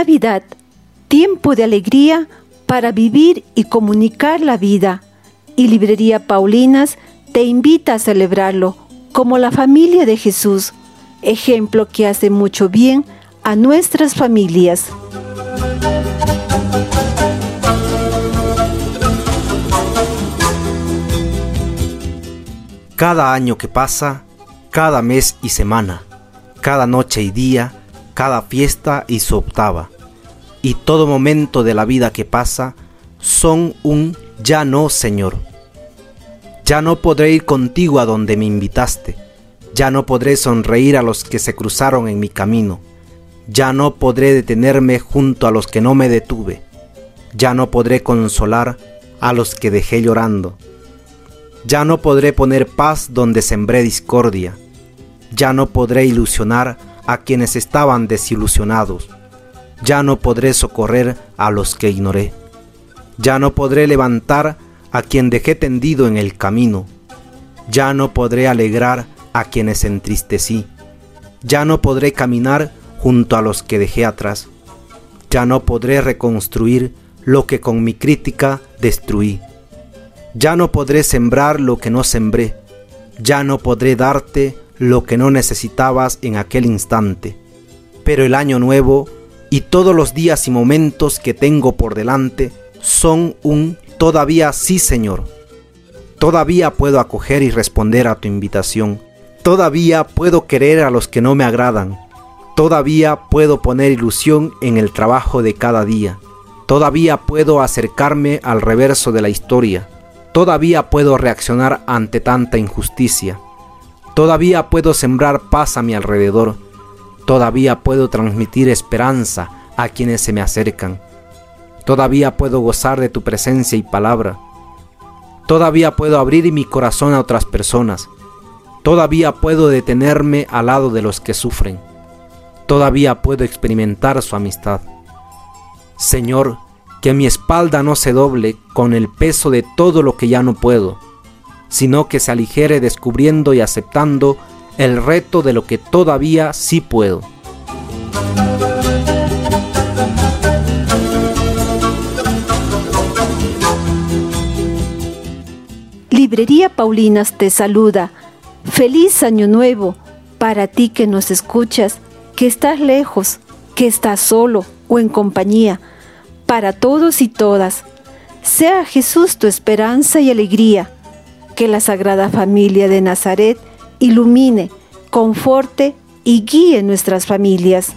Navidad, tiempo de alegría para vivir y comunicar la vida. Y Librería Paulinas te invita a celebrarlo como la familia de Jesús, ejemplo que hace mucho bien a nuestras familias. Cada año que pasa, cada mes y semana, cada noche y día, cada fiesta y su octava, y todo momento de la vida que pasa, son un ya no, Señor. Ya no podré ir contigo a donde me invitaste, ya no podré sonreír a los que se cruzaron en mi camino, ya no podré detenerme junto a los que no me detuve, ya no podré consolar a los que dejé llorando. Ya no podré poner paz donde sembré discordia. Ya no podré ilusionar a quienes estaban desilusionados. Ya no podré socorrer a los que ignoré. Ya no podré levantar a quien dejé tendido en el camino. Ya no podré alegrar a quienes entristecí. Ya no podré caminar junto a los que dejé atrás. Ya no podré reconstruir lo que con mi crítica destruí. Ya no podré sembrar lo que no sembré, ya no podré darte lo que no necesitabas en aquel instante. Pero el año nuevo y todos los días y momentos que tengo por delante son un todavía sí, Señor. Todavía puedo acoger y responder a tu invitación. Todavía puedo querer a los que no me agradan. Todavía puedo poner ilusión en el trabajo de cada día. Todavía puedo acercarme al reverso de la historia Todavía puedo reaccionar ante tanta injusticia. Todavía puedo sembrar paz a mi alrededor. Todavía puedo transmitir esperanza a quienes se me acercan. Todavía puedo gozar de tu presencia y palabra. Todavía puedo abrir mi corazón a otras personas. Todavía puedo detenerme al lado de los que sufren. Todavía puedo experimentar su amistad. Señor, que mi espalda no se doble con el peso de todo lo que ya no puedo, sino que se aligere descubriendo y aceptando el reto de lo que todavía sí puedo. Librería Paulinas te saluda. Feliz año nuevo para ti que nos escuchas, que estás lejos, que estás solo o en compañía para todos y todas. Sea Jesús tu esperanza y alegría. Que la Sagrada Familia de Nazaret ilumine, conforte y guíe nuestras familias.